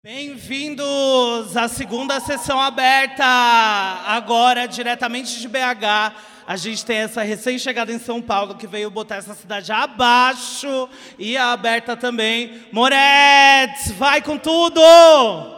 Bem-vindos à segunda sessão aberta, agora diretamente de BH. A gente tem essa recém-chegada em São Paulo que veio botar essa cidade abaixo e a aberta também. Moretz, vai com tudo!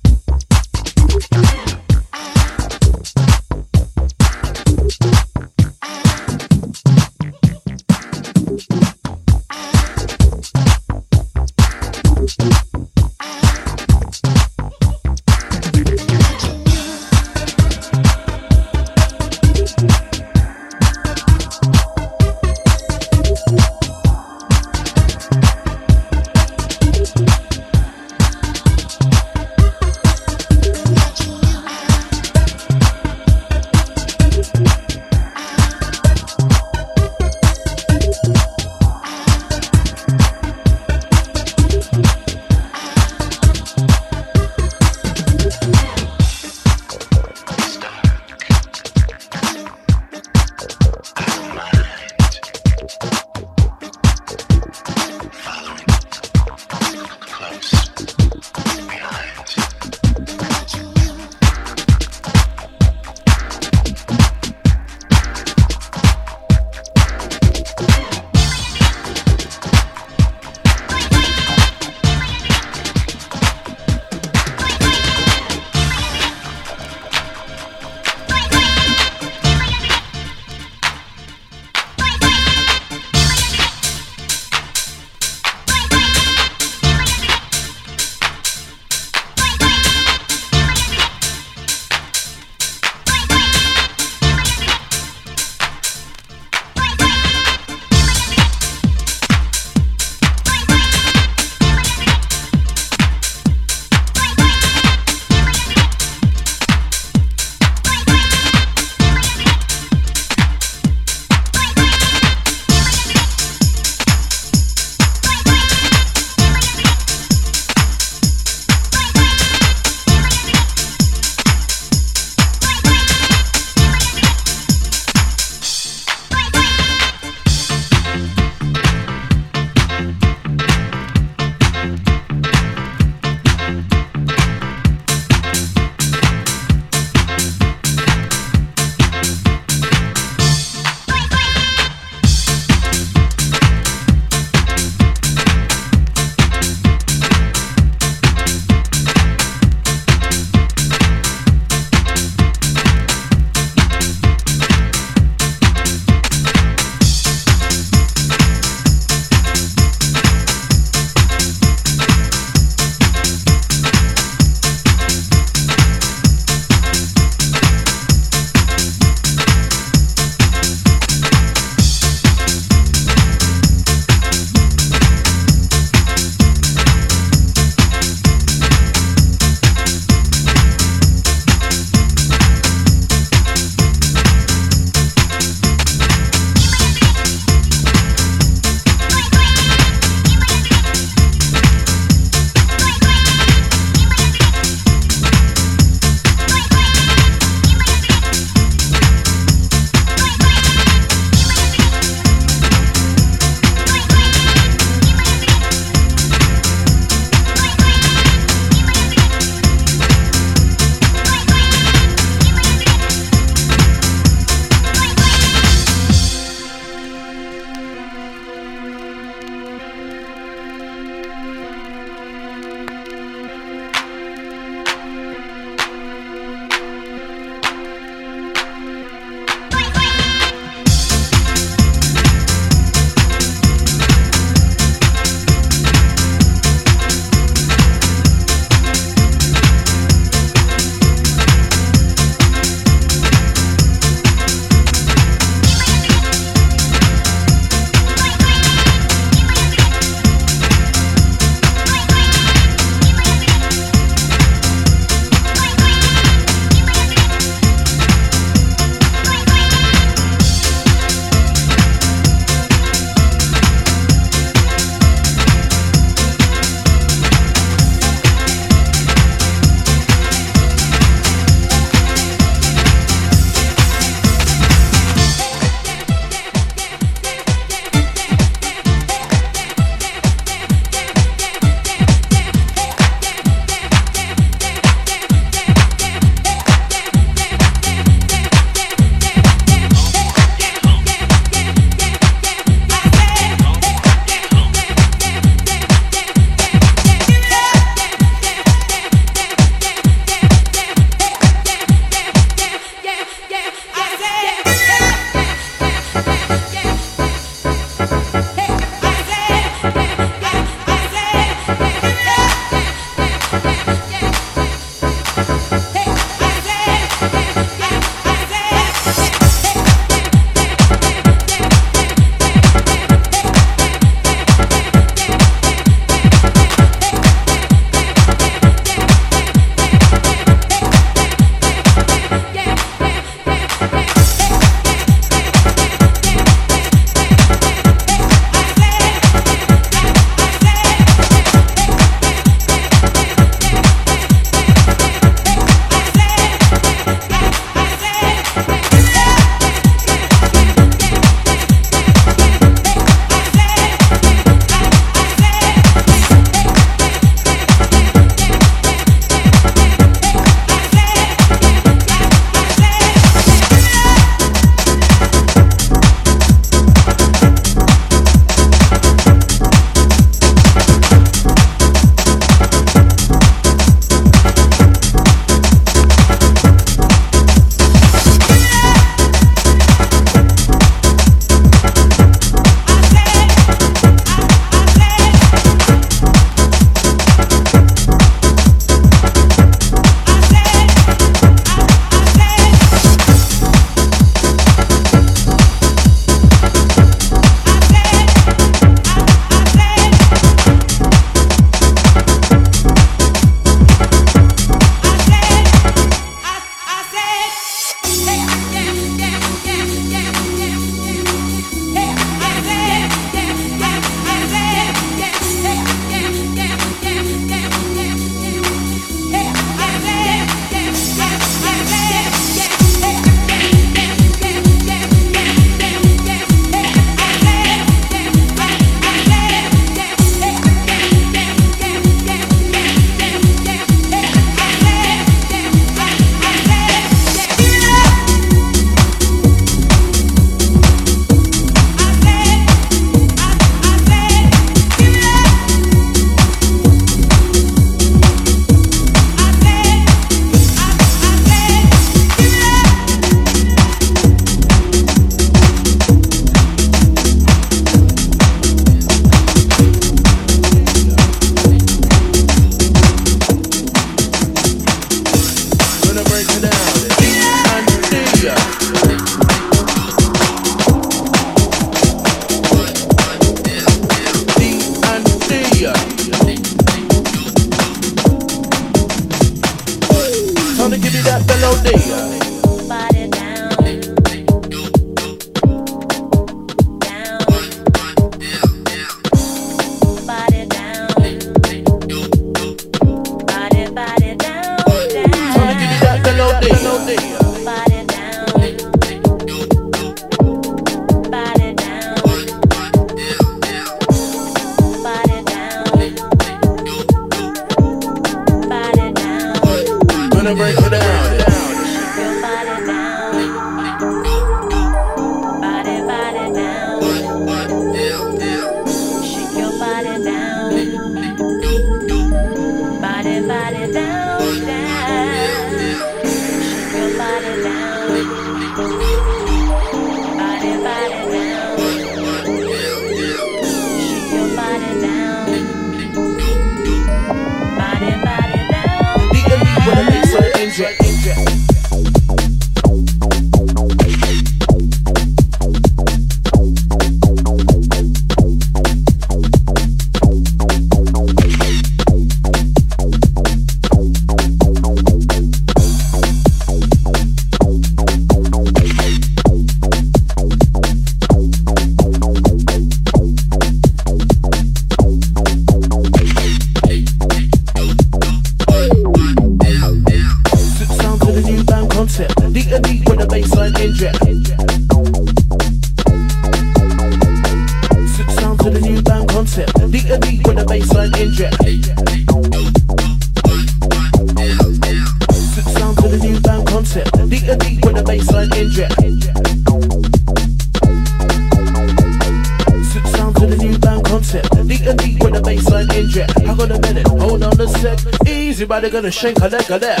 Shake a leg a leg.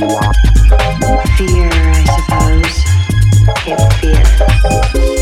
Fear, I suppose. Hip fear.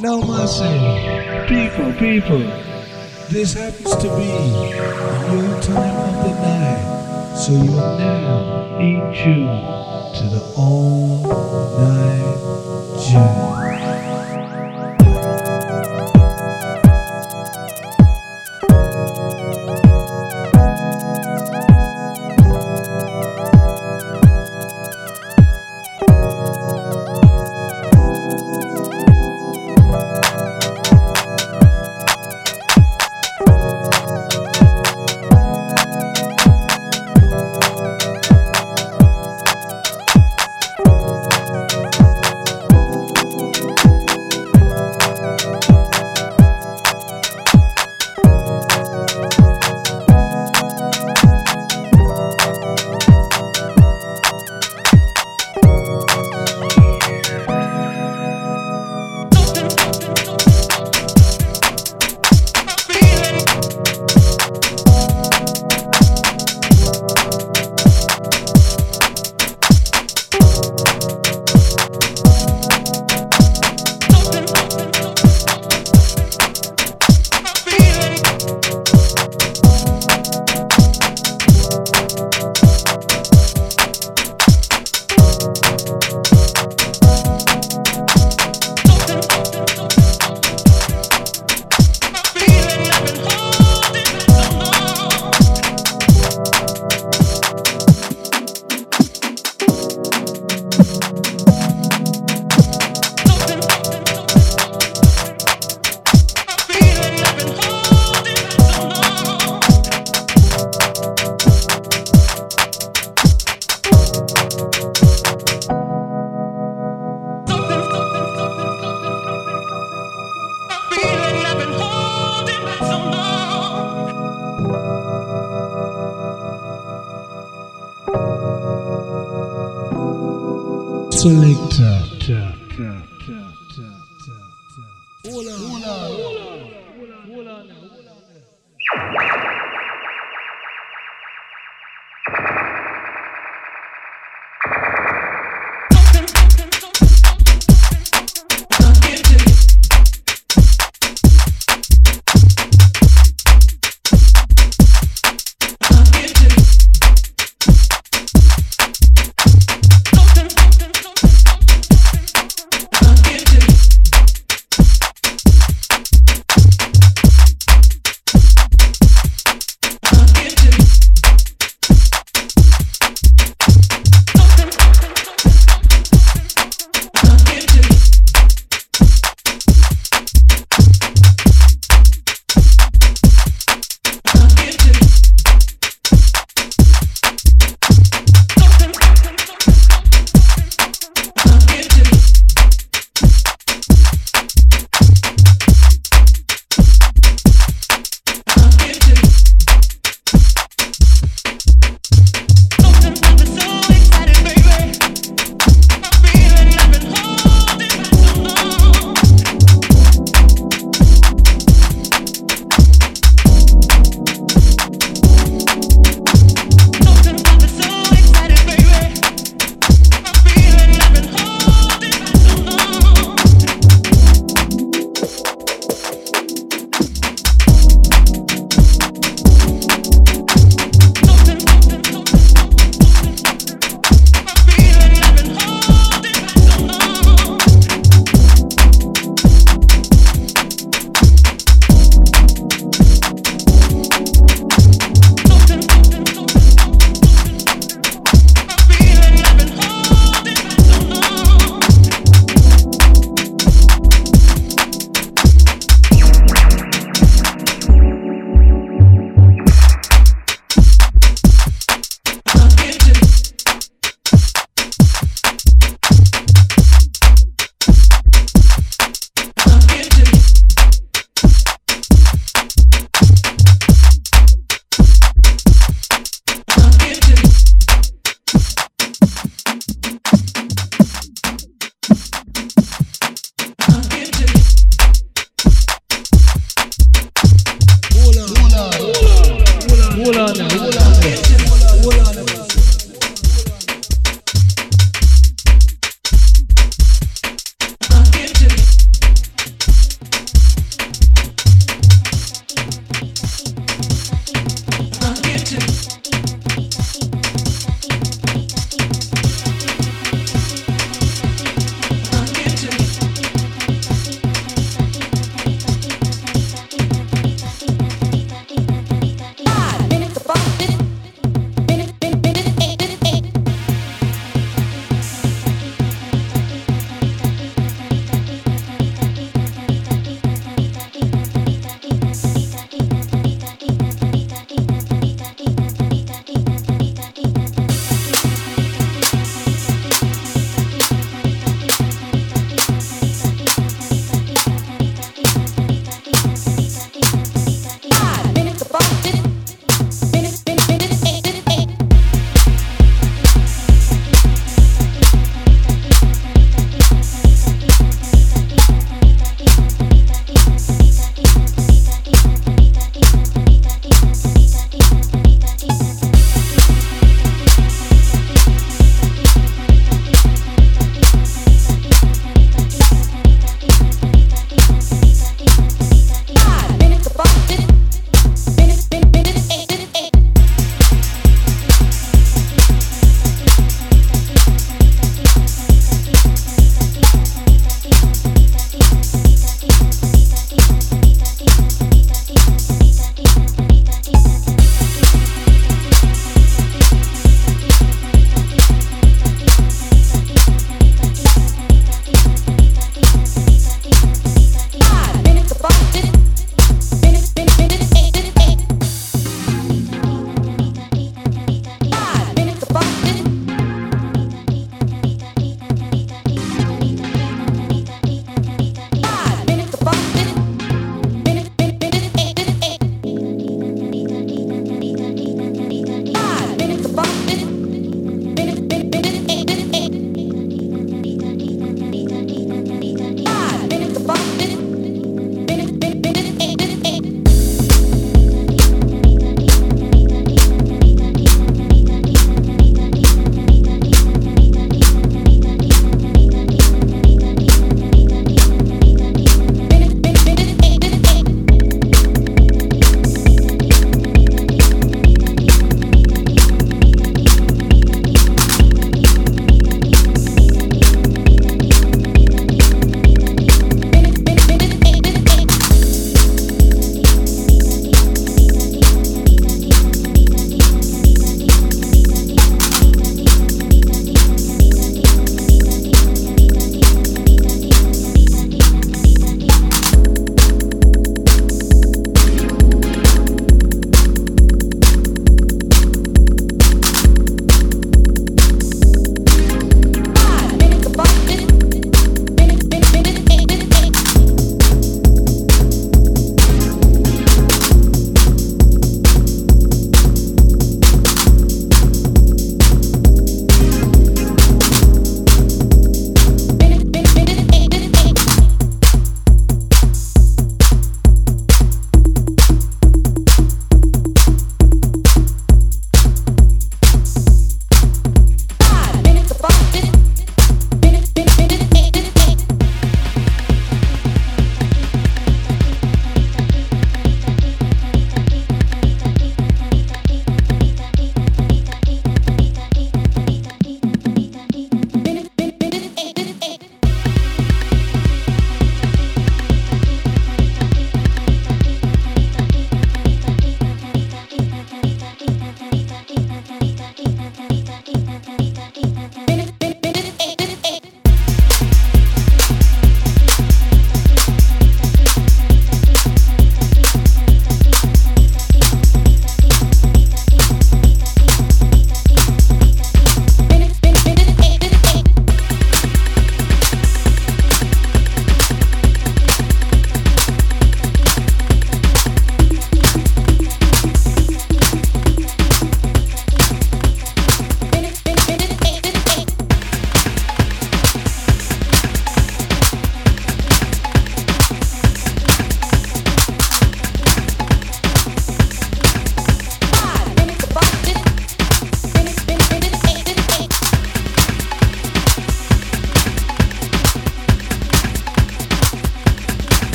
Now, mercy. People, people. This happens to be your time of the night. So you are now in tune to the all night journey.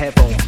headphone.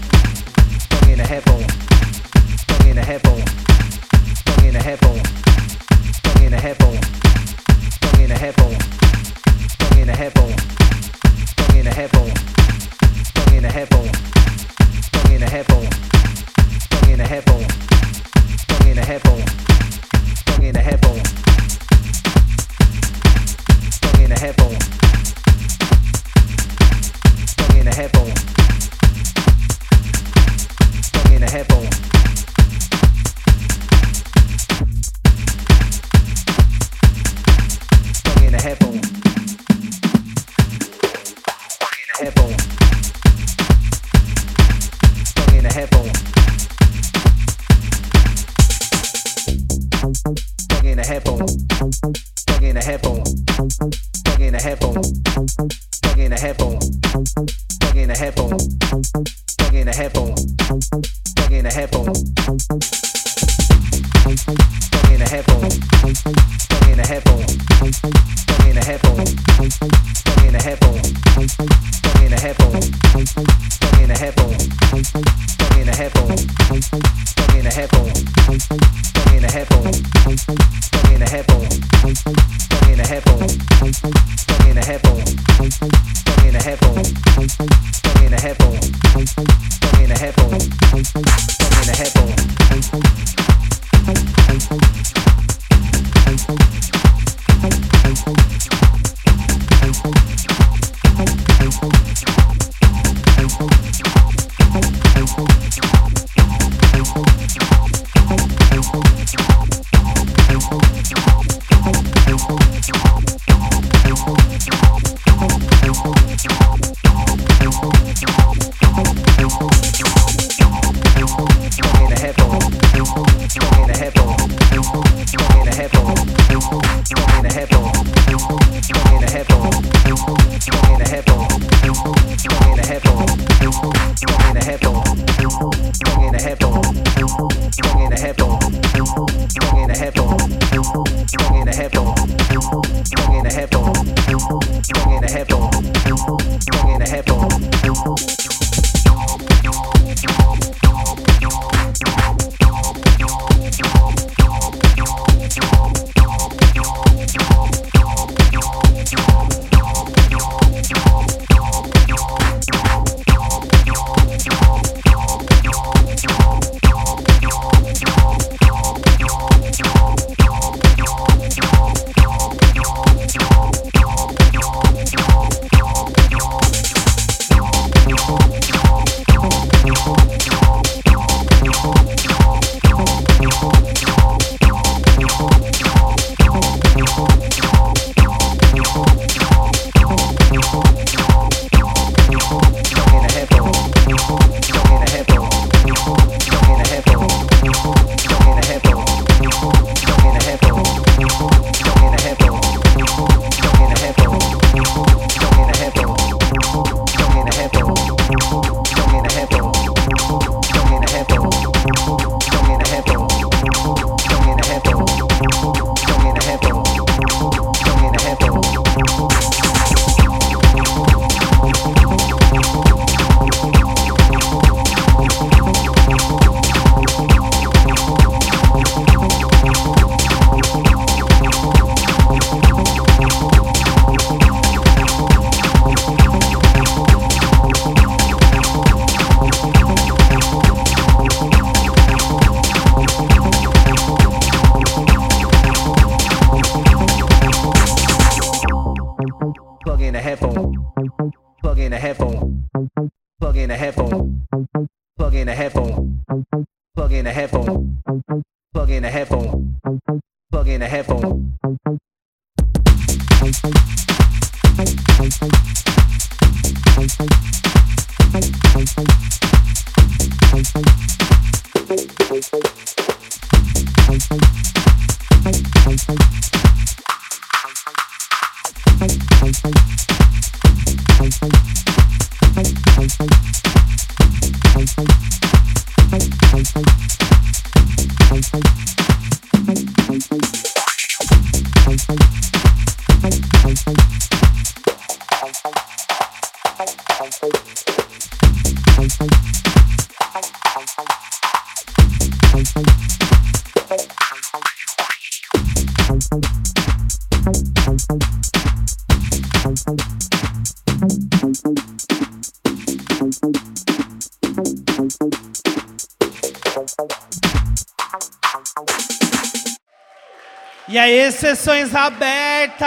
E aí, sessões abertas!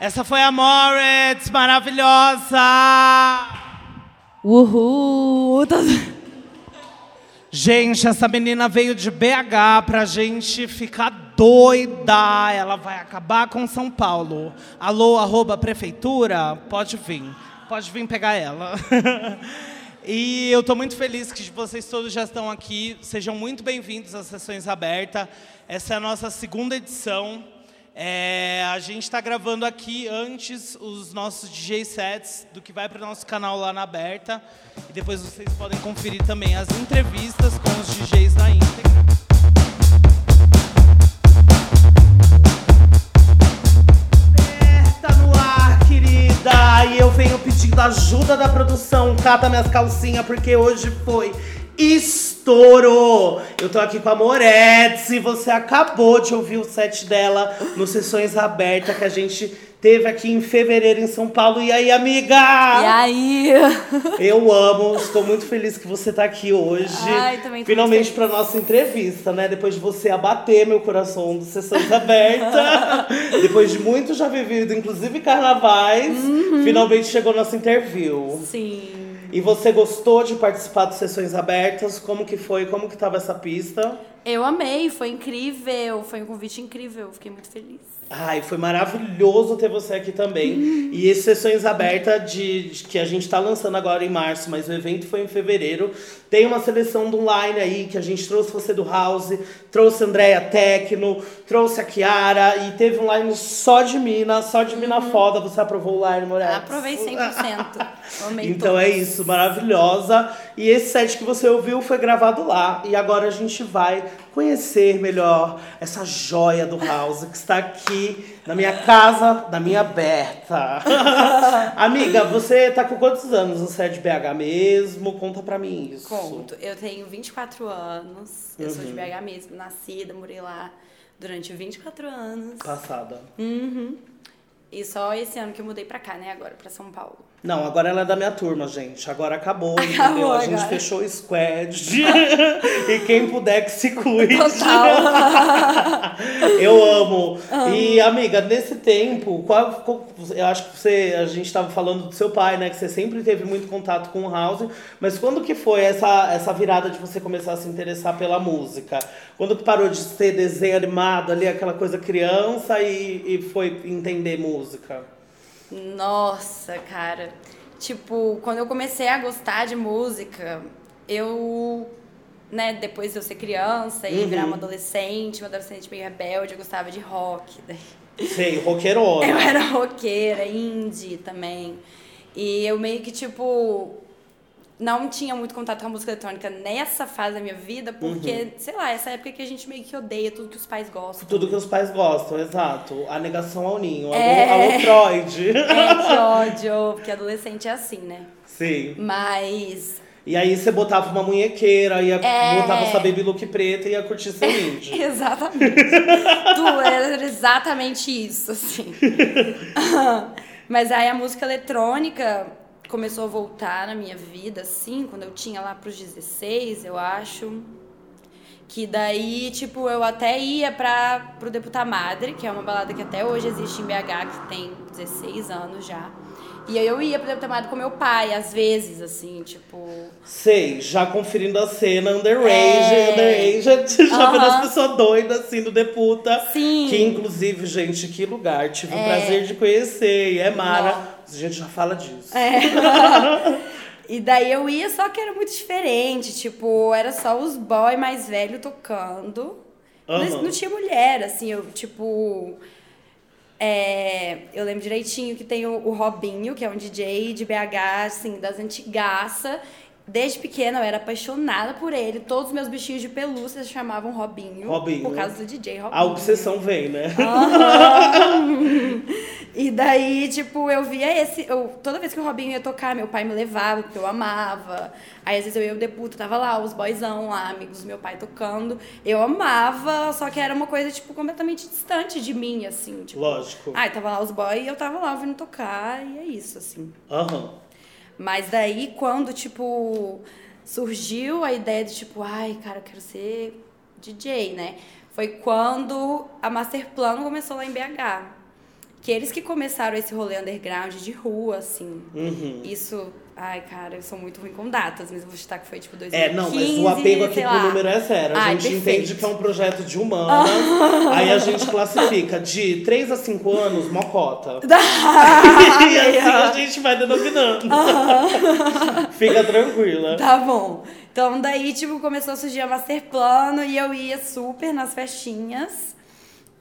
Essa foi a Moritz, maravilhosa! Uhul! Tá- Gente, essa menina veio de BH pra gente ficar doida. Ela vai acabar com São Paulo. Alô, arroba prefeitura? Pode vir. Pode vir pegar ela. e eu estou muito feliz que vocês todos já estão aqui. Sejam muito bem-vindos às Sessões Abertas. Essa é a nossa segunda edição. É, a gente está gravando aqui antes os nossos DJ sets do que vai para o nosso canal lá na Aberta. E depois vocês podem conferir também as entrevistas com os DJs na íntegra. Aberta no ar, E eu venho pedindo ajuda da produção. Cata minhas calcinhas, porque hoje foi estouro! Eu tô aqui com a Moretz e você acabou de ouvir o set dela no Sessões Abertas que a gente teve aqui em fevereiro em São Paulo. E aí, amiga? E aí? Eu amo, estou muito feliz que você tá aqui hoje. Ai, também Finalmente para nossa entrevista, né? Depois de você abater meu coração do Sessões Abertas. Depois de muito já vivido, inclusive carnavais. Uhum. Finalmente chegou nosso interview. Sim. E você gostou de participar de Sessões Abertas? Como que foi? Como que tava essa pista? Eu amei, foi incrível. Foi um convite incrível, fiquei muito feliz. Ai, foi maravilhoso ter você aqui também. E esse Sessões Abertas de, de- que a gente tá lançando agora em março, mas o evento foi em fevereiro. Tem uma seleção do line aí que a gente trouxe você do House, trouxe a Andrea Tecno, trouxe a Kiara e teve um line só de mina, só de mina foda. Você aprovou o line, Moretti? Aprovei 100%. Amei Então é todos. isso, maravilhosa. E esse set que você ouviu foi gravado lá. E agora a gente vai conhecer melhor essa joia do house que está aqui na minha casa, na minha aberta. Amiga, você tá com quantos anos? Você é de BH mesmo? Conta pra mim isso. Conto. Eu tenho 24 anos. Eu Uhum. sou de BH mesmo, nascida, morei lá durante 24 anos. Passada. Uhum. E só esse ano que eu mudei pra cá, né? Agora, pra São Paulo. Não, agora ela é da minha turma, gente. Agora acabou, Acabou entendeu? A gente fechou o squad. e quem puder que se cuide. Total. Eu amo. E, amiga, nesse tempo, qual, qual- eu acho que você, a gente estava falando do seu pai, né? Que você sempre teve muito contato com o house. Mas quando que foi essa, essa virada de você começar a se interessar pela música? Quando que parou de ser desenho animado ali, aquela coisa criança, e, e foi entender música? Nossa, cara. Tipo, quando eu comecei a gostar de música, eu, né, depois de eu ser criança e Uhum. virar uma adolescente, uma adolescente meio rebelde, eu gostava de rock. Sei, roqueirona. Eu era roqueira, indie também. E eu meio que, tipo, não tinha muito contato com a música eletrônica nessa fase da minha vida, porque, sei lá, essa época que a gente meio que odeia tudo que os pais gostam. Tudo que os pais gostam, exato. A negação ao ninho. É. alô Freud. É, que ódio, porque adolescente é assim, né? Sim. Mas E aí você botava uma munhequeira, ia, É. botava essa baby look preta e ia curtir seu indie. Exatamente. tu era exatamente isso, assim. Mas aí a música eletrônica começou a voltar na minha vida, assim, quando eu tinha lá pros 16, eu acho. Que daí, tipo, eu até ia pra, pro Deputa Madre, que é uma balada que até hoje existe em BH, que tem 16 anos já. E aí eu ia pro departamento com meu pai, às vezes, assim, tipo. Sei, já conferindo a cena underage, É. underage, já vendo Aham. as pessoas doidas assim do Deputa. Sim. Que inclusive, gente, que lugar. Tive o É. prazer de conhecer. E é Mara. Não. A gente já fala disso. É. e daí eu ia, só que era muito diferente. Tipo, era só os boy mais velho tocando. Mas Aham. não tinha mulher, assim, eu, tipo. é, eu lembro direitinho que tem o, o Robinho, que é um DJ de BH, assim, das antigaça. Desde pequena eu era apaixonada por ele. Todos os meus bichinhos de pelúcia se chamavam Robinho. Robinho. Por causa do DJ Robinho. A obsessão vem, né? Aham. E daí, tipo, eu via esse. Eu, toda vez que o Robinho ia tocar, meu pai me levava, porque eu amava. Aí às vezes eu ia o deputo, tava lá, os boyzão lá, amigos do meu pai tocando. Eu amava, só que era uma coisa, tipo, completamente distante de mim, assim. Tipo, Lógico. ai, tava lá os boys e eu tava lá ouvindo tocar, e é isso, assim. Aham. Mas daí, quando, tipo, surgiu a ideia de, tipo, ai, cara, eu quero ser DJ, né? Foi quando a Master Plano começou lá em BH. Que eles que começaram esse rolê underground de rua, assim. Uhum. Isso, ai, cara, eu sou muito ruim com datas, mas eu vou chutar que foi, tipo, 2015, É, não, mas o apego aqui pro número é zero. A Ai, gente perfeito. entende que é um projeto de humanas. aí a gente classifica de 3 a 5 anos, mocota. e assim a gente vai denominando. Fica tranquila. Tá bom. Então daí, tipo, começou a surgir a Master Plano e eu ia super nas festinhas.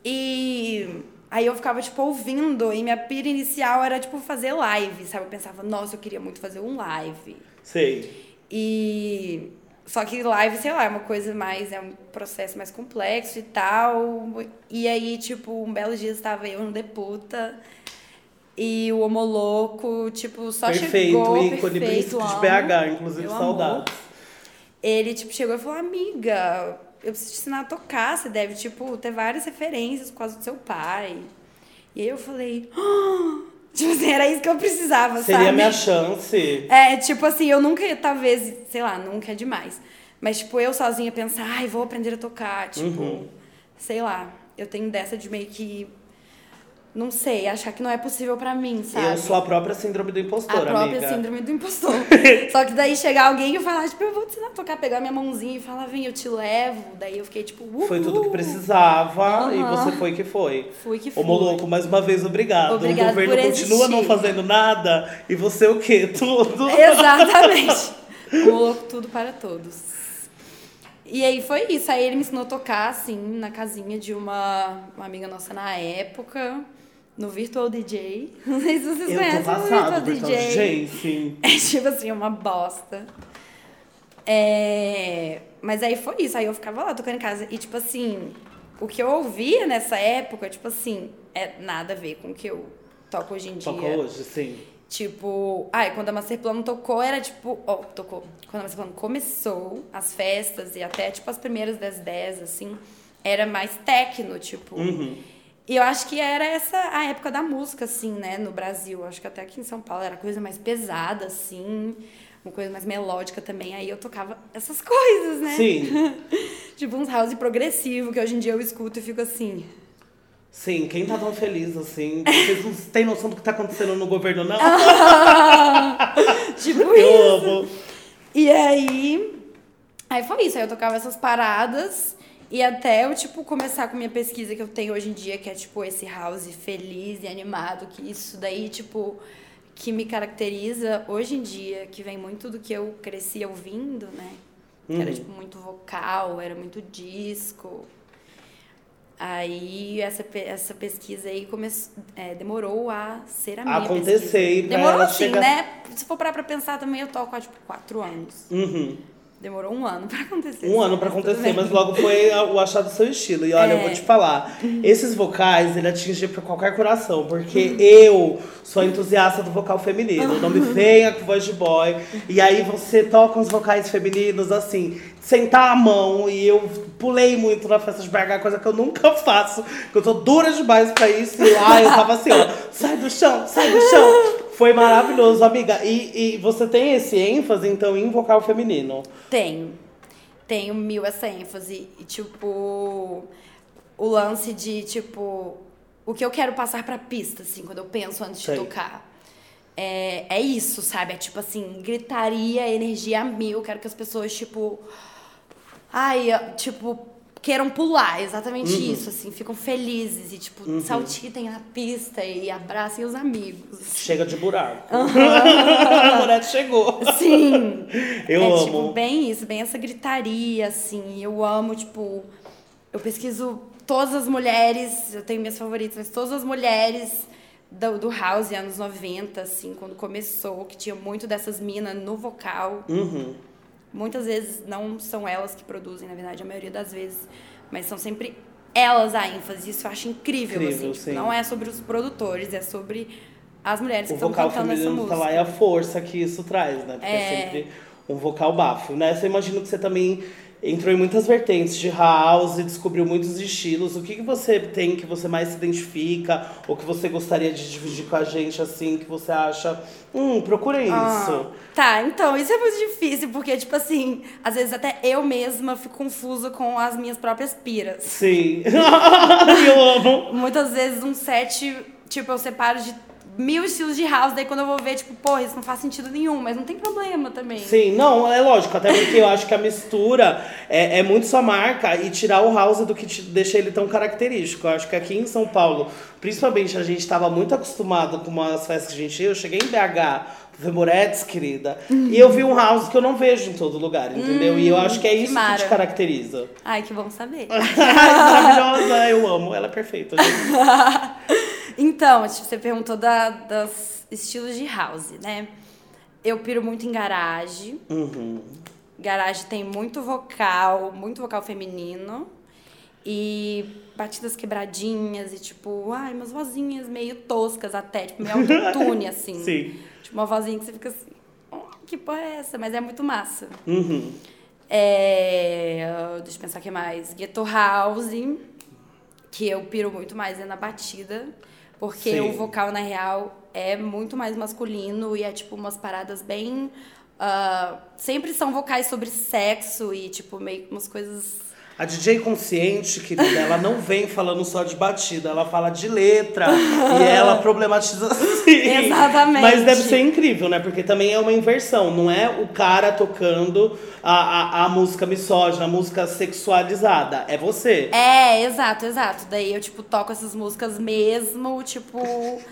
E aí eu ficava, tipo, ouvindo. E minha pira inicial era, tipo, fazer live, sabe? Eu pensava, nossa, eu queria muito fazer um live. Sei. E. Só que live, sei lá, é uma coisa mais. É um processo mais complexo e tal. E aí, tipo, um belo dia estava eu no Deputa. E o Homoloco, tipo, só perfeito, chegou. ícone, perfeito, príncipe de. BH, inclusive saudades. Ele, tipo, chegou e falou, amiga, eu preciso te ensinar a tocar, você deve, tipo, ter várias referências por causa do seu pai. E aí eu falei, "Ah!" tipo assim, era isso que eu precisava, Seria sabe? a minha chance. É, tipo assim, eu nunca, talvez, sei lá, nunca é demais. Mas, tipo, eu sozinha pensar, ai, vou aprender a tocar, tipo, Uhum. sei lá. Eu tenho dessa de meio que, não sei, achar que não é possível pra mim, sabe? Eu sou a própria síndrome do impostor, a própria amiga. síndrome do impostor. Só que daí chegar alguém e falar, tipo, eu vou te tocar, pegar minha mãozinha e falar, vem, eu te levo. Daí eu fiquei, tipo, uhul. Foi tudo que precisava e Aham. você foi que foi. Fui que Ô, fui. Moloco, mais uma vez, obrigado. O governo continua não fazendo nada e você o quê? Tudo. Exatamente. o louco tudo para todos. E aí foi isso. Aí ele me ensinou a tocar, assim, na casinha de uma, uma amiga nossa na época, no Virtual DJ. Não sei se vocês Eu conhecem tô o Virtual passado, DJ. Gente. É tipo assim, uma bosta. É, Mas aí foi isso. Aí eu ficava lá tocando em casa. E tipo assim, o que eu ouvia nessa época, tipo assim, é nada a ver com o que eu toco hoje em dia. Toca hoje, sim. Tipo, ai, quando a Master Plano tocou, era tipo, ó, tocou. Quando a Master Plano começou, as festas e até tipo as primeiras das 10, assim, era mais techno, tipo. Uhum. E eu acho que era essa a época da música, assim, né, no Brasil. Acho que até aqui em São Paulo era coisa mais pesada, assim, uma coisa mais melódica também. Aí eu tocava essas coisas, né? Sim. tipo uns house progressivo, que hoje em dia eu escuto e fico assim. Sim, quem tá tão feliz assim? Vocês não têm noção do que tá acontecendo no governo, não? tipo Eu isso. amo. E aí, aí foi isso. Aí eu tocava essas paradas e até eu, tipo, começar com minha pesquisa que eu tenho hoje em dia, que é, tipo, esse house feliz e animado, que isso daí, tipo, que me caracteriza hoje em dia, que vem muito do que eu cresci ouvindo, né? Que era, Uhum. tipo, muito vocal, era muito disco. Aí essa, essa pesquisa aí começou, é, demorou a ser a minha Acontecer pesquisa. Demorou assim, chegar- né? Se for parar pra pensar também, eu toco há, tipo, quatro anos. Uhum. Demorou um ano pra acontecer. Um ano tudo acontecer, mas logo foi o achado do seu estilo. E olha, eu vou É. te falar, esses vocais, ele atinge pra qualquer coração, porque eu sou entusiasta do vocal feminino. Não me venha com voz de boy. E aí você toca uns vocais femininos, assim, sentar a mão, e eu pulei muito na festa de BH, coisa que eu nunca faço, que eu tô dura demais pra isso. E lá eu tava assim, ó, sai do chão, sai do chão. Foi maravilhoso, amiga. E, e você tem esse ênfase, então, em vocal feminino? Tenho. Tenho mil essa ênfase. E, tipo, o lance de, tipo, o que eu quero passar pra pista, assim, quando eu penso antes Sei. de tocar. é, é isso, sabe? É tipo assim, gritaria, energia a mil. Quero que as pessoas, tipo. Ai, tipo, queiram pular, exatamente Uhum. isso, assim, ficam felizes e, tipo, saltitem na pista e abracem os amigos. Chega de buraco. a Morete chegou. Sim! Eu é, amo. tipo, bem isso, bem essa gritaria, assim. Eu amo, tipo. Eu pesquiso todas as mulheres, eu tenho minhas favoritas, mas todas as mulheres do, do House, anos 90, assim, quando começou, que tinha muito dessas minas no vocal. Uhum. Muitas vezes não são elas que produzem, na verdade, a maioria das vezes, mas são sempre elas a ênfase. Isso eu acho incrível, Incrível, assim. tipo, não é sobre os produtores, é sobre as mulheres O que estão vocal cantando essa feminino música. tá lá e a força que isso traz, né? Porque é, É. sempre um vocal bafo. Nessa eu imagino que você também entrou em muitas vertentes de house, descobriu muitos estilos. O que, que você tem que você mais se identifica? Ou que você gostaria de dividir com a gente, assim, que você acha... Hum, procurem Ah, isso. Tá, então, isso é muito difícil, porque, tipo assim, às vezes até eu mesma fico confusa com as minhas próprias piras. Sim. eu amo. Muitas vezes um set, tipo, eu separo de mil estilos de house, daí quando eu vou ver, tipo, porra, isso não faz sentido nenhum, mas não tem problema também. Sim, não, é lógico, até porque eu acho que a mistura é, é muito sua marca e tirar o house do que te deixa ele tão característico. Eu acho que aqui em São Paulo, principalmente, a gente estava muito acostumado com umas festas que a gente ia. Eu cheguei em BH, Vemoretes, querida, e eu vi um house que eu não vejo em todo lugar, entendeu? e eu acho que é que isso que, mara. te caracteriza. Ai, que bom saber. Maravilhosa, eu amo, ela é perfeita. gente. Então, tipo, você perguntou da, dos estilos de house, né? Eu piro muito em garage. Uhum. Garage tem muito vocal, muito vocal feminino. E batidas quebradinhas e tipo, ai, umas vozinhas meio toscas até, tipo, meio autotune, assim. Sim. Tipo, uma vozinha que você fica assim, oh, que porra é essa? Mas é muito massa. Uhum. É, deixa eu pensar o que mais. Ghetto House, que eu piro muito mais é na batida, porque Sim. o vocal, na real, é muito mais masculino e é tipo umas paradas bem. ah, sempre são vocais sobre sexo e, tipo, meio umas coisas. A DJ consciente, querida, ela não vem falando só de batida, ela fala de letra e ela problematiza assim. Exatamente. Mas deve ser incrível, né? Porque também é uma inversão, não é o cara tocando a, a, a música misógina, a música sexualizada, é você. É, exato, exato. Daí eu, tipo, toco essas músicas mesmo, tipo.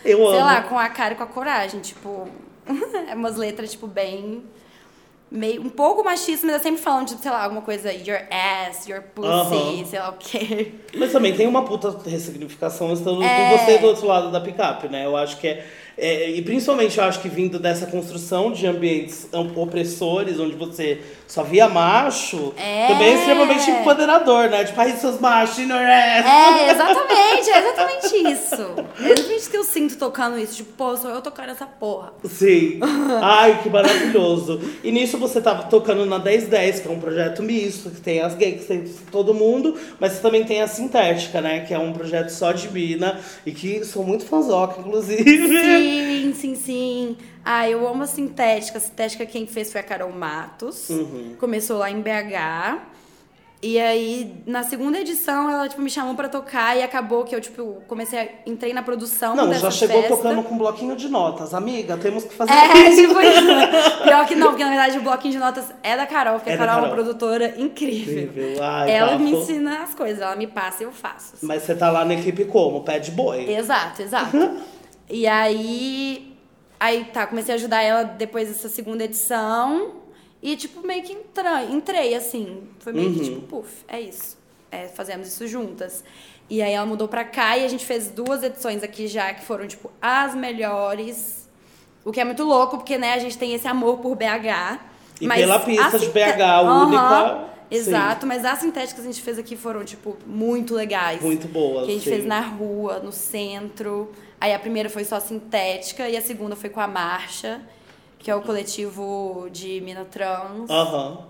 Eu sei amo. lá, com a cara e com a coragem. Tipo, é umas letras, tipo, bem. Meio, um pouco machista, mas eu sempre falando de, sei lá, alguma coisa, your ass, your pussy, sei lá o quê. Mas também tem uma puta ressignificação estando É. com você do outro lado da picape, né? Eu acho que é, é- E principalmente eu acho que vindo dessa construção de ambientes am- opressores, onde você só via macho, É. também é extremamente empoderador, né? Tipo, aí seus machos, your ass. É, exatamente, é exatamente isso. É exatamente isso que eu sinto tocando isso. Tipo, pô, sou eu tocando essa porra. Sim. Ai, que maravilhoso. E nisso você tava tocando na 1010, que é um projeto misto, que tem as gays, que tem todo mundo, mas você também tem a Sintética, né? Que é um projeto só de mina e que sou muito fãzoca, inclusive. Sim, sim, sim. Ah, eu amo a Sintética. A Sintética quem fez foi a Carol Matos. Uhum. Começou lá em BH. E aí, na segunda edição, ela tipo, me chamou pra tocar e acabou que eu, tipo, comecei a... Entrei na produção Não, já chegou festa. tocando com um bloquinho de notas. Amiga, temos que fazer É, isso. tipo isso. Pior que não, porque na verdade o bloquinho de notas é da Carol, porque É a da Carol é uma Carol. produtora incrível. Incrível. Ai, ela me bafo. ensina as coisas, ela me passa e eu faço. Mas você tá lá na equipe como? Pad boy. Exato, exato. e aí, aí tá, comecei a ajudar ela depois dessa segunda edição e tipo meio que entra, entrei assim, foi meio que Uhum. tipo, puf, é isso. É, fazemos isso juntas. E aí ela mudou pra cá e a gente fez duas edições aqui já que foram tipo as melhores. O que é muito louco, porque né, a gente tem esse amor por BH. E pela pista de BH, Aham, única, Exato, mas as sintéticas que a gente fez aqui foram, tipo, muito legais. Muito boas, Que a gente sim. fez na rua, no centro. Aí a primeira foi só sintética e a segunda foi com a Marcha, que é o coletivo de mina trans. Aham.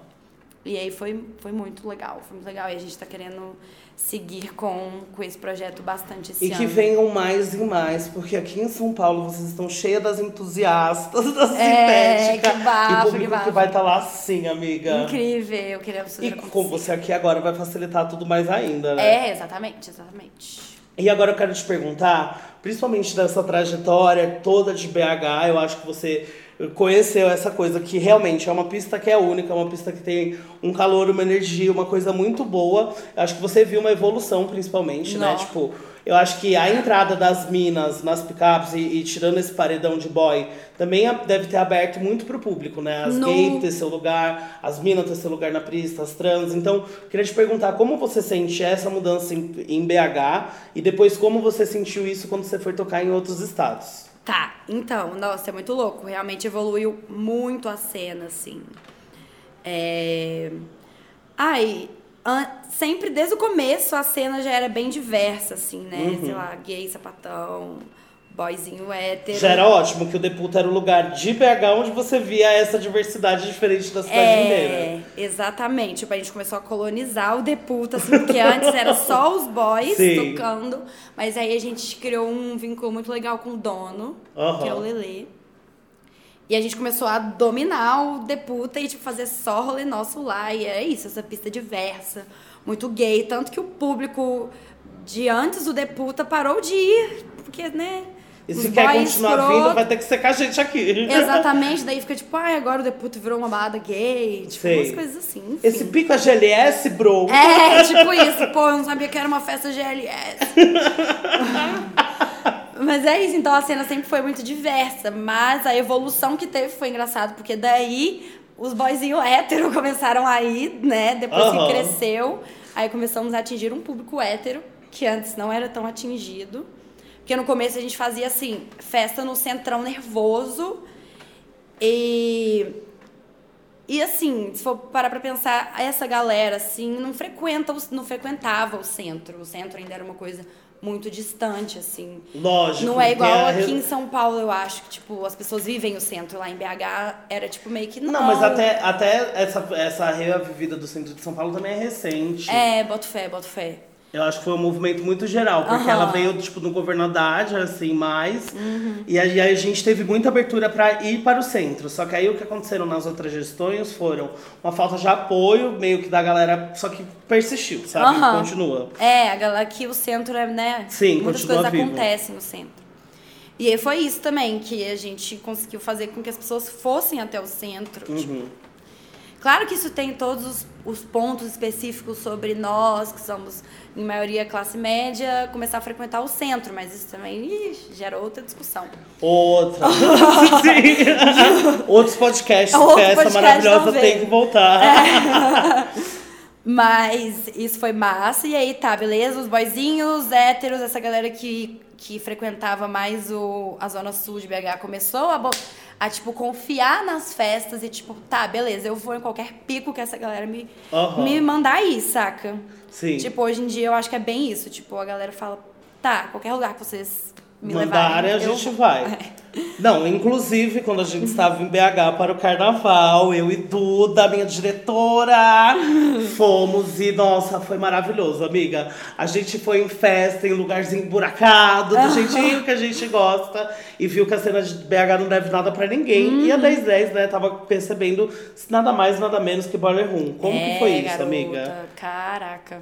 E aí foi, foi muito legal, foi muito legal. E a gente tá querendo seguir com, com esse projeto bastante esse E que ano. venham mais e mais, porque aqui em São Paulo vocês estão cheias das entusiastas da É, sintética. que bafo, e público que que vai estar lá sim, amiga. Incrível, queremos E super com acontecer. você aqui agora vai facilitar tudo mais ainda, né? É, exatamente, exatamente. E agora eu quero te perguntar, principalmente dessa trajetória toda de BH, eu acho que você conheceu essa coisa que realmente é uma pista que é única, é uma pista que tem um calor, uma energia, uma coisa muito boa. Eu acho que você viu uma evolução, principalmente, né? Não. Tipo, eu acho que a entrada das minas nas picapes e, e tirando esse paredão de boy também deve ter aberto muito pro público, né? As No- gays ter seu lugar, as minas ter seu lugar na pista, as trans. Então, queria te perguntar como você sente essa mudança em, em BH e depois como você sentiu isso quando você foi tocar em outros estados. Tá, então, nossa, é muito louco. Realmente evoluiu muito a cena, assim. É... Ai, sempre desde o começo a cena já era bem diversa, assim, né? Uhum. Sei lá, gay, sapatão, boyzinho hétero. Já era ótimo que o Deputa era o lugar de BH onde você via essa diversidade diferente da cidade inteira. É, exatamente. Tipo, a gente começou a colonizar o Deputa, assim, porque antes era só os boys Sim. tocando. Mas aí a gente criou um vínculo muito legal com o dono, Aham. que é o Lelê. E a gente começou a dominar o Deputa e, tipo, fazer só rolê nosso lá. E é isso, essa pista diversa, muito gay. Tanto que o público de antes do Deputa parou de ir, porque, né? E se quer continuar escroto- vindo, vai ter que ser com a gente aqui. Exatamente, daí fica tipo, ai, agora o Deputo virou uma balada gay, tipo, Sei. umas coisas assim. enfim. Esse pico é GLS, bro. É, tipo isso, pô, eu não sabia que era uma festa GLS. mas é isso, então a cena sempre foi muito diversa, mas a evolução que teve foi engraçado, porque daí os boyzinhos hétero começaram a ir, né, depois Aham. que cresceu, aí começamos a atingir um público hétero, que antes não era tão atingido. Porque no começo a gente fazia assim, festa no centrão nervoso. E e assim, se for parar pra pensar, essa galera assim não frequenta, não frequentava o centro. O centro ainda era uma coisa muito distante assim. Lógico. Não é igual a- aqui em São Paulo, eu acho que tipo as pessoas vivem o centro lá em BH, era tipo meio que não. Não, mas até, até essa, essa revivida do centro de São Paulo também é recente. É, boto fé, boto fé. Eu acho que foi um movimento muito geral, porque Aham. ela veio, tipo, no governo Haddad, assim, mais. Uhum. E aí a gente teve muita abertura para ir para o centro. Só que aí o que aconteceram nas outras gestões foram uma falta de apoio, meio que da galera, só que persistiu, sabe? Aham. Continua. É, a galera aqui o centro é, né? Sim, Muitas coisas vivo. acontecem no centro. E aí foi isso também, que a gente conseguiu fazer com que as pessoas fossem até o centro. tipo, Uhum. Claro que isso tem todos os, os pontos específicos sobre nós, que somos, em maioria, classe média, começar a frequentar o centro, mas isso também gera outra discussão. Outra. Outros podcasts, Outro que essa podcast maravilhosa tem que voltar. Mas isso foi massa. E aí tá, beleza? Os boyzinhos, héteros, essa galera que, que frequentava mais o, a zona sul de BH começou a, a, tipo, confiar nas festas e, tipo, tá, beleza, eu vou em qualquer pico que essa galera me, Aham. me mandar ir, saca? Sim. Tipo, hoje em dia eu acho que é bem isso. Tipo, a galera fala, tá, qualquer lugar que vocês me Mandarem, levarem. a eu gente vou." vai. É. Não, inclusive, quando a gente estava em BH para o carnaval, eu e Duda, minha diretora, fomos e, nossa, foi maravilhoso, amiga. A gente foi em festa, em lugarzinho emburacado, do jeitinho que a gente gosta, e viu que a cena de BH não deve nada pra ninguém. E a Uhum. 1010, né, tava percebendo nada mais, nada menos que Boiler Room. Como É, que foi isso, garota, amiga? Caraca.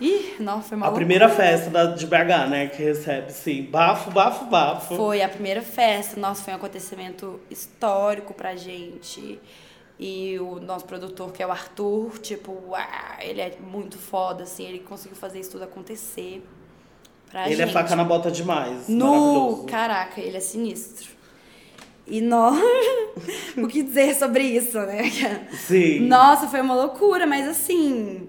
Ih, não, foi uma A primeira loucura. festa da, de BH, né, que recebe, sim, bafo, bafo, bafo. Foi a primeira festa, nossa, foi um acontecimento histórico pra gente. E o nosso produtor, que é o Arthur, tipo, uau, ele é muito foda, assim, ele conseguiu fazer isso tudo acontecer pra Ele gente. é faca na bota demais. No, caraca, ele é sinistro. E nós, o que dizer sobre isso, né? Sim. Nossa, foi uma loucura, mas assim,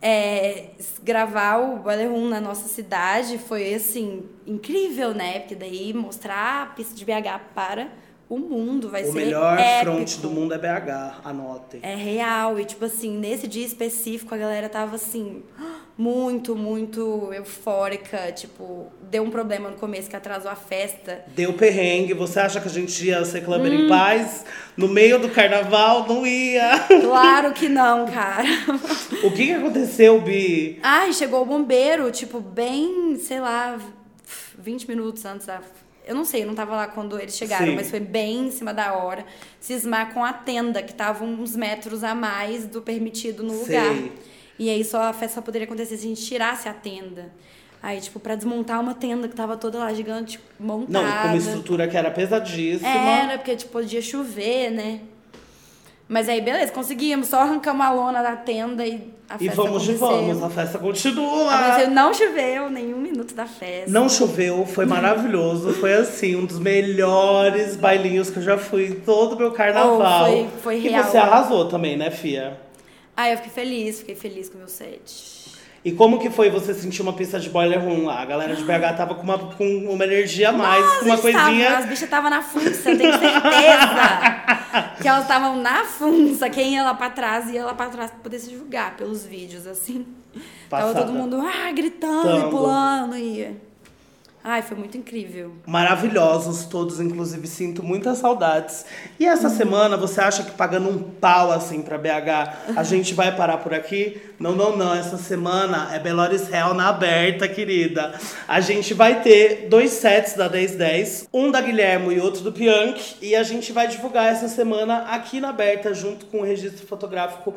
é, gravar o Boiler Room na nossa cidade foi assim, incrível, né? Porque daí mostrar a pista de BH para o mundo vai O ser melhor épico. front do mundo é BH, anotem. É real. E, tipo assim, nesse dia específico, a galera tava, assim, muito, muito eufórica. Tipo, deu um problema no começo que atrasou a festa. Deu perrengue, você acha que a gente ia ser clubber Hum. em paz? No meio do carnaval, não ia. Claro que não, cara. o que, que aconteceu, Bi? Ai, chegou o bombeiro, tipo, bem, sei lá, 20 minutos antes da. Eu não sei, eu não tava lá quando eles chegaram, Sim. mas foi bem em cima da hora. Cismar com a tenda, que tava uns metros a mais do permitido no lugar. E aí só a festa só poderia acontecer se a gente tirasse a tenda. Aí, tipo, pra desmontar uma tenda que tava toda lá gigante, montada. Não, com uma estrutura que era pesadíssima. Era, porque, tipo, podia chover, né? Mas aí, beleza, conseguimos. Só arrancamos a lona da tenda e a E festa vamos de aconteceu. vamos, a festa continua. Aconteceu, não choveu nenhum minuto da festa. Não choveu, foi maravilhoso. Foi assim, um dos melhores bailinhos que eu já fui em todo o meu carnaval. Oh, foi- foi E real. você arrasou também, né, Fia? Aí eu fiquei feliz, fiquei feliz com o meu set. E como que foi você sentir uma pista de boiler room lá? A galera de BH tava com uma, com uma energia a mais, com uma coisinha. as bichas estavam na funça, eu tenho certeza. que elas estavam na funça. Quem ia lá pra trás, ia lá pra trás pra poder se julgar pelos vídeos, assim. Tava Passada. todo mundo ah, gritando Tango. e pulando. E... Ai, foi muito incrível. Maravilhosos todos, inclusive sinto muitas saudades. E essa semana, você acha que pagando um pau assim pra BH, a gente vai parar por aqui? Não, não, não. Essa semana é Belores Hell na aberta, querida. A gente vai ter dois sets da 1010, um da Guilhermo e outro do Piank. E a gente vai divulgar essa semana aqui na aberta, junto com o registro fotográfico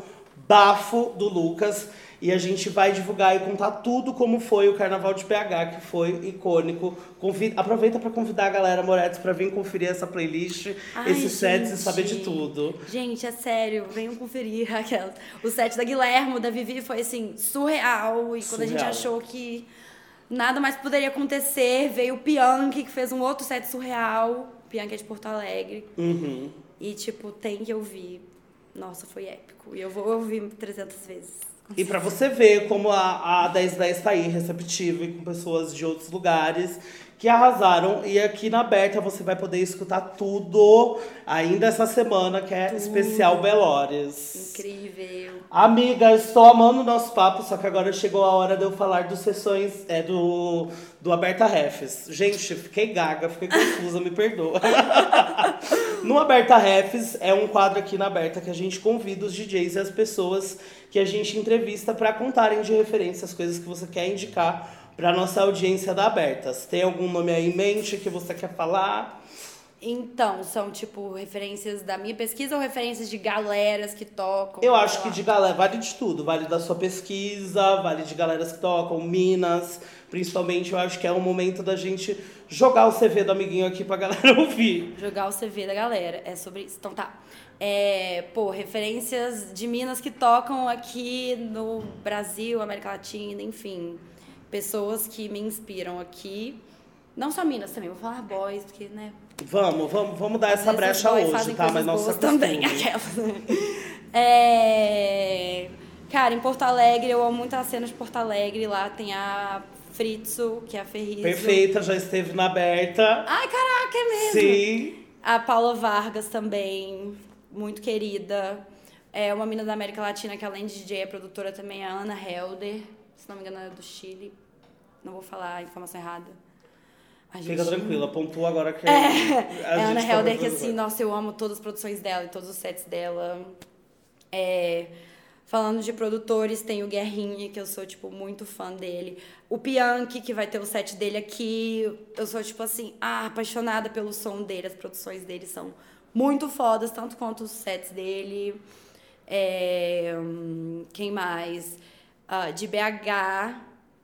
bafo do Lucas. E a gente vai divulgar e contar tudo como foi o Carnaval de PH, que foi icônico. Convi- Aproveita para convidar a galera Moretti para vir conferir essa playlist, Ai, esses sets e gente. saber de tudo. Gente, é sério, venham conferir aquelas. O set da Guilhermo, da Vivi, foi assim, surreal. E quando a gente Surreal. achou que nada mais poderia acontecer, veio o Piank, que fez um outro set surreal. O Piank é de Porto Alegre. Uhum. E, tipo, tem que ouvir. Nossa, foi épico. E eu vou ouvir 300 vezes. E para você ver como a, a 1010 tá aí, receptiva e com pessoas de outros lugares que arrasaram. E aqui na Aberta você vai poder escutar tudo ainda essa semana, que é especial Belores. Incrível. Amiga, estou amando o nosso papo, só que agora chegou a hora de eu falar dos sessões é, do, do Aberta Refs. Gente, fiquei gaga, fiquei confusa, me perdoa. no Aberta Refs é um quadro aqui na Aberta que a gente convida os DJs e as pessoas que a gente entrevista para contarem de referência as coisas que você quer indicar para nossa audiência da Abertas. Tem algum nome aí em mente que você quer falar? Então, são, tipo, referências da minha pesquisa ou referências de galeras que tocam? Eu acho sei que lá? de galera, vale de tudo. Vale da sua pesquisa, vale de galeras que tocam, Minas. Principalmente, eu acho que é o momento da gente jogar o CV do amiguinho aqui pra galera ouvir. Jogar o CV da galera. É sobre isso. Então tá. É, pô, referências de Minas que tocam aqui no Brasil, América Latina, enfim. Pessoas que me inspiram aqui. Não só Minas também, vou falar boys, porque, né? Vamos, vamos, vamos dar essa brecha hoje, tá? Mas acostume. também, aquelas. né? É... Cara, em Porto Alegre, eu amo muito a cena de Porto Alegre. Lá tem a Fritzo, que é a Ferrizo. Perfeita, já esteve na aberta. Ai, caraca, é mesmo. Sim. A Paula Vargas também, muito querida. É uma mina da América Latina que além de DJ é produtora também, a Ana Helder. Se não me engano, ela é do Chile. Não vou falar a informação errada. Fica gente, tranquila, pontua agora que É, a é a Ana gente tá Helder que assim, nossa, eu amo todas as produções dela e todos os sets dela. É, falando de produtores, tem o Guerrinha, que eu sou, tipo, muito fã dele. O Pianki, que vai ter o set dele aqui. Eu sou, tipo assim, ah, apaixonada pelo som dele. As produções dele são muito fodas, tanto quanto os sets dele. É, hum, quem mais? Ah, de BH,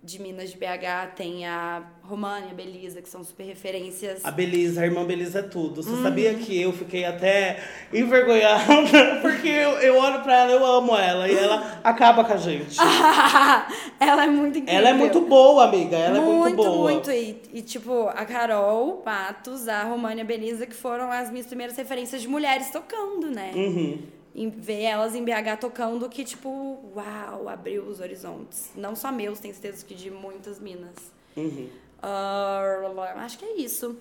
de Minas de BH, tem a România, a Belisa, que são super referências. A Belisa, a irmã Belisa é tudo. Uhum. Você sabia que eu fiquei até envergonhada? Porque eu, eu olho pra ela, eu amo ela. E ela acaba com a gente. ela é muito incrível. Ela é muito boa, amiga. Ela é muito muito, boa. muito. E, e, tipo, a Carol Patos, a România Belisa, que foram as minhas primeiras referências de mulheres tocando, né? Uhum. E ver elas em BH tocando que, tipo, uau, abriu os horizontes. Não só meus, tenho certeza que de muitas minas. Uhum. Ah, acho que é isso.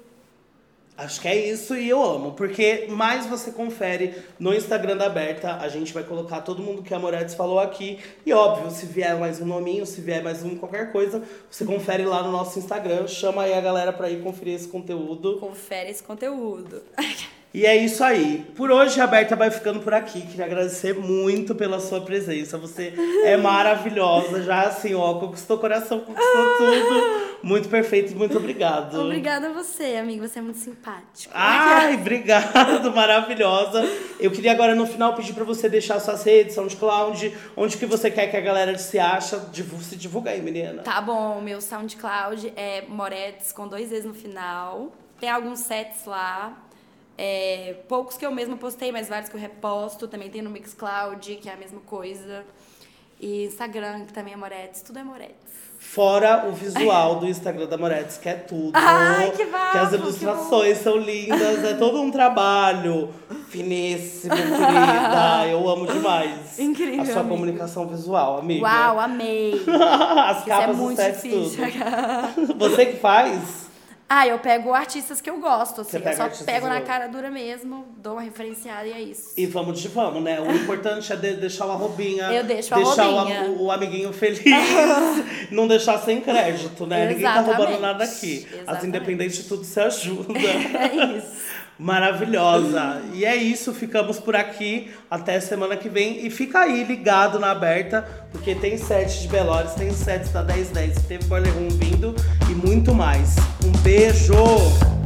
Acho que é isso e eu amo, porque mais você confere no Instagram da Berta, a gente vai colocar todo mundo que a Moretti falou aqui. E óbvio, se vier mais um nominho, se vier mais um qualquer coisa, você confere lá no nosso Instagram, chama aí a galera pra ir conferir esse conteúdo. Confere esse conteúdo. E é isso aí. Por hoje, a Berta vai ficando por aqui. Queria agradecer muito pela sua presença. Você é maravilhosa. Já assim, ó, conquistou o coração, conquistou tudo. Muito perfeito, muito obrigado. Obrigada a você, amigo. Você é muito simpático. Ai, obrigado, maravilhosa. Eu queria agora no final pedir pra você deixar suas redes, SoundCloud, onde que você quer que a galera se acha, divu- se divulga aí, menina. Tá bom, meu SoundCloud é Moretes com dois vezes no final. Tem alguns sets lá. É, poucos que eu mesma postei, mas vários que eu reposto. Também tem no Mixcloud, que é a mesma coisa. E Instagram, que também é Moretes. Tudo é Moretes. Fora o visual do Instagram da Moretes, que é tudo. Ai, que Que bafo, as que ilustrações são lindas, é todo um trabalho finíssimo, querida. Eu amo demais. Incrível, A sua amiga. comunicação visual, amiga. Uau, amei! As Isso é capas dos muito difícil. tudo. Você que faz? Ah, eu pego artistas que eu gosto, assim. Eu só pego na cara dura mesmo, dou uma referenciada e é isso. E vamos de vamos, né? O importante é de- deixar o arrobinha. Eu deixo o deixar o arrobinha. am- o, amiguinho feliz. não deixar sem crédito, né? Ninguém tá roubando Exatamente. nada aqui. As Exatamente. independentes tudo se ajuda. É isso. Maravilhosa. E é isso, ficamos por aqui até semana que vem. E fica aí ligado na aberta, porque tem sete de Belores, tem sete da 1010, teve Boiler Room vindo e muito mais. Um beijo!